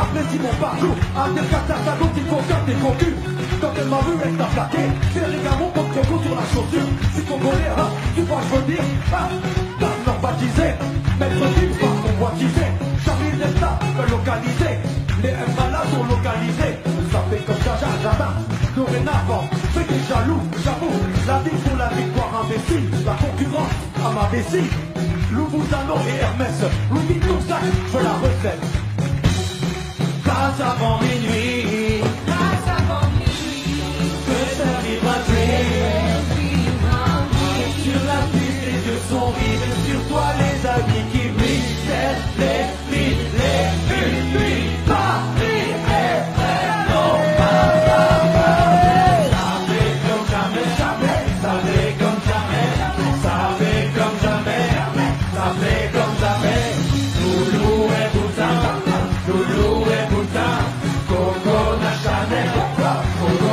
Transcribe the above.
apprécie mon parcours. Cartes à gauche, il faut faire tes cul. Quand elle m'a vu, elle t'a plaqué. C'est gamons pour que sur la chaussure. Si congolais, hein, tu vois, je veux dire, ah, t'as normatisé. Mettre vif par convoitisé. Charlie Nesta, localisé. Les M sont localisés. Ça fait comme Jaja, Jada. Dorénavant, fais des jaloux, j'avoue. La vie pour la victoire imbécile. La concurrence à ma vessie. Loubouzano et Hermès, avant minuit. Que Sur la piste, les yeux sont. Sur toi, les habits qui brillent. Les filles, les filles, Paris est. Non, pas, pas, comme jamais, jamais. Savez comme comme comme Oh,